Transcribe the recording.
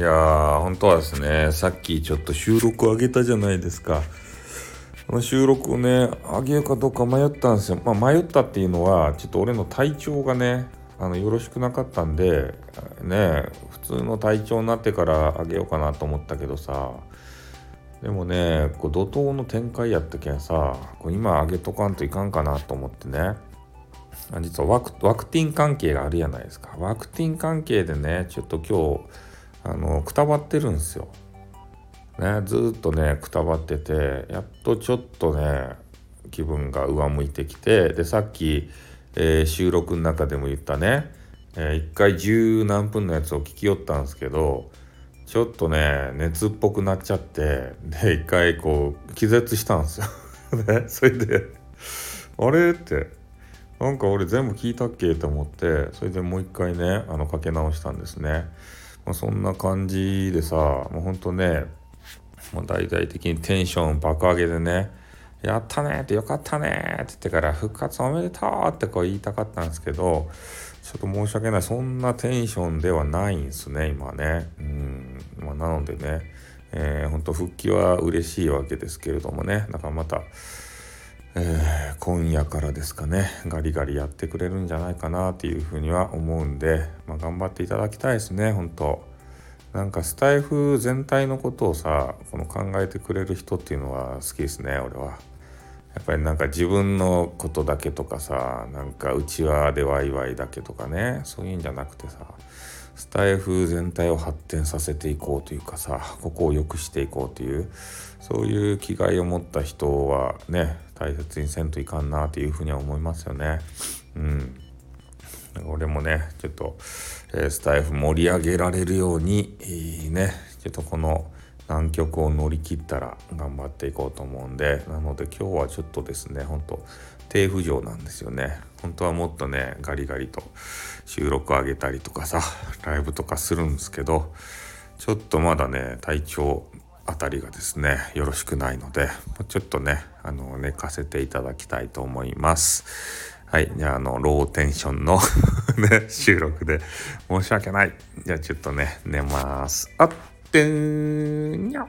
やー、本当はですね、さっきちょっと収録を上げたじゃないですか。この収録をね、上げようかどうか迷ったんですよ。まあ、迷ったっていうのは、ちょっと俺の体調がね、あのよろしくなかったんで、ね、普通の体調になってから上げようかなと思ったけどさ、でもね、こう怒涛の展開やったけんさ、こう今上げとかんといかんかなと思ってね。実はワクワクティン関係があるじゃないですか。ワクティン関係でね、ちょっと今日、あの、くたばってるんですよ。ね、ずっとね、くたばってて、やっとちょっとね、気分が上向いてきて、で、さっき、えー、収録の中でも言ったね、えー、一回十何分のやつを聞きよったんですけど、ちょっとね、熱っぽくなっちゃって、で、一回こう、気絶したんですよ。ね、それで、あれって、なんか俺全部聞いたっけと思ってそれでもう一回ねあのかけ直したんですね、まあ、そんな感じでさもうほんとねもう大々的にテンション爆上げでねやったねってよかったねって言ってから復活おめでとうってこう言いたかったんですけどちょっと申し訳ない。そんなテンションではないんですね今ね。うん。まあなのでねえー、ほんと復帰は嬉しいわけですけれどもね。だからまたえー、今夜からですかねガリガリやってくれるんじゃないかなっていうふうには思うんで、頑張っていただきたいですね本当なんかスタイフ全体のことをさこの考えてくれる人っていうのは好きですね俺は。やっぱりなんか自分のことだけとかさなんかうちわでワイワイだけとかねそういうんじゃなくてさスタイフ全体を発展させていこうというかさここを良くしていこうというそういう気概を持った人はね大切にせんといかんなというふうには思いますよね。うん。俺もね、ちょっと、えー、スタイフ盛り上げられるように、いいね、ちょっとこの難局を乗り切ったら頑張っていこうと思うんで、なので今日はちょっとですね、ほんと低浮上なんですよね。本当はもっとね、ガリガリと収録上げたりとかさ、ライブとかするんですけど、ちょっとまだね、体調あたりがですねよろしくないのでちょっとねあの寝かせていただきたいと思いますはいじゃああのローテンションの ね収録で。申し訳ない。じゃあちょっとね寝ます。あってんにゃ。